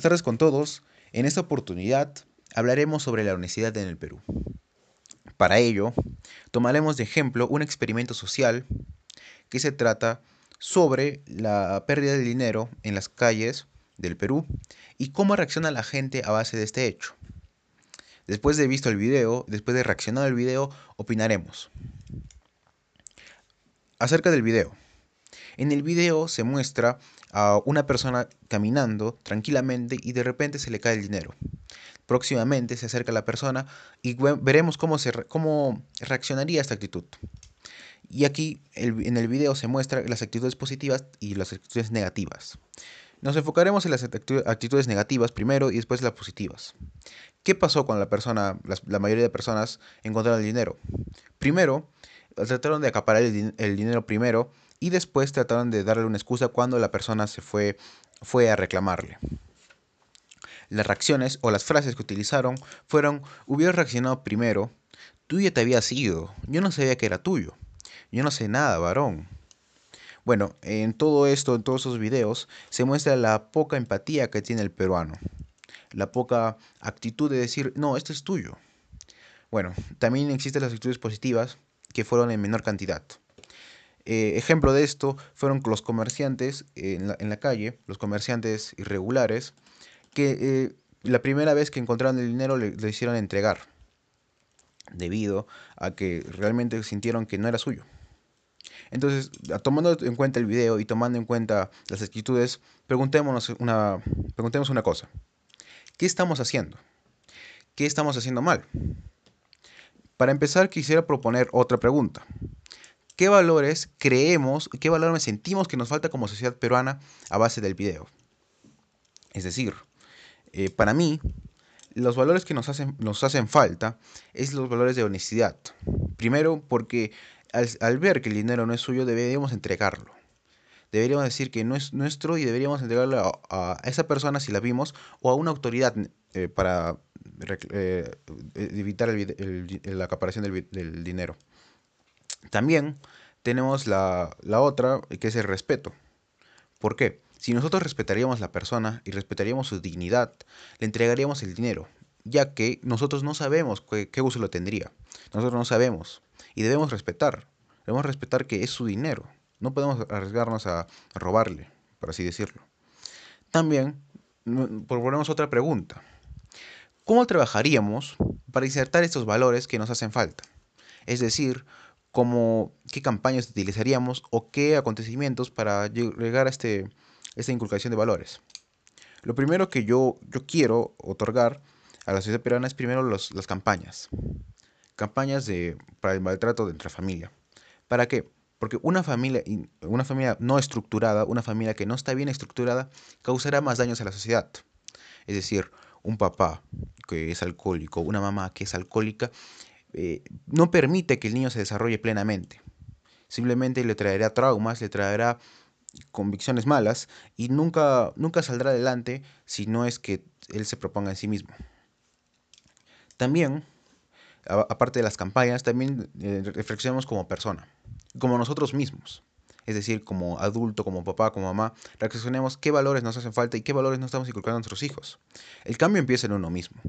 tardes con todos. En esta oportunidad hablaremos sobre la honestidad en el Perú. Para ello, tomaremos de ejemplo un experimento social que se trata sobre la pérdida de dinero en las calles del Perú y cómo reacciona la gente a base de este hecho. Después de visto el video, después de reaccionar al video, opinaremos. Acerca del video. En el video se muestra a una persona caminando tranquilamente y de repente se le cae el dinero. Próximamente se acerca la persona y veremos cómo, se, cómo reaccionaría esta actitud. Y aquí en el video se muestra las actitudes positivas y las actitudes negativas. Nos enfocaremos en las actitudes negativas primero y después las positivas. ¿Qué pasó cuando la persona, la, mayoría de personas encontraron el dinero? Primero, trataron de acaparar el dinero primero y después trataron de darle una excusa cuando la persona se fue, fue a reclamarle. Las reacciones o las frases que utilizaron fueron, hubiera reaccionado primero, tú ya te habías ido, yo no sabía que era tuyo, yo no sé nada, varón. Bueno, en todo esto, en todos esos videos, se muestra la poca empatía que tiene el peruano, la poca actitud de decir, no, esto es tuyo. Bueno, también existen las actitudes positivas que fueron en menor cantidad. Eh, ejemplo de esto fueron los comerciantes en la, calle, los comerciantes irregulares, que eh, la primera vez que encontraron el dinero le, hicieron entregar, debido a que realmente sintieron que no era suyo. Entonces, tomando en cuenta el video y tomando en cuenta las actitudes, preguntémonos una, preguntemos una cosa. ¿Qué estamos haciendo? ¿Qué estamos haciendo mal? Para empezar, quisiera proponer otra pregunta qué valores creemos, qué valores sentimos que nos falta como sociedad peruana a base del video. Es decir, eh, para mí, los valores que nos hacen, nos hacen falta es los valores de honestidad. Primero, porque al, ver que el dinero no es suyo, deberíamos entregarlo. Deberíamos decir que no es nuestro y deberíamos entregarlo a, esa persona si la vimos o a una autoridad eh, para eh, evitar la acaparación del dinero. También tenemos la, otra, que es el respeto. ¿Por qué? Si nosotros respetaríamos a la persona y respetaríamos su dignidad, le entregaríamos el dinero, ya que nosotros no sabemos qué, uso lo tendría. Nosotros no sabemos y debemos respetar. Debemos respetar que es su dinero. No podemos arriesgarnos a robarle, por así decirlo. También proponemos otra pregunta. ¿Cómo trabajaríamos para insertar estos valores que nos hacen falta? Es decir, como qué campañas utilizaríamos o qué acontecimientos para llegar a este, esta inculcación de valores. Lo primero que yo, yo quiero otorgar a la sociedad peruana es primero las campañas. Campañas de, para el maltrato de nuestra familia. ¿Para qué? Porque una familia, una familia no estructurada, una familia que no está bien estructurada, causará más daños a la sociedad. Es decir, un papá que es alcohólico, una mamá que es alcohólica, eh, no permite que el niño se desarrolle plenamente. Simplemente le traerá traumas, le traerá convicciones malas y nunca, nunca saldrá adelante si no es que él se proponga en sí mismo. También, aparte de las campañas, también eh, reflexionemos como persona, como nosotros mismos. Es decir, como adulto, como papá, como mamá, reflexionemos qué valores nos hacen falta y qué valores no estamos inculcando a nuestros hijos. El cambio empieza en uno mismo.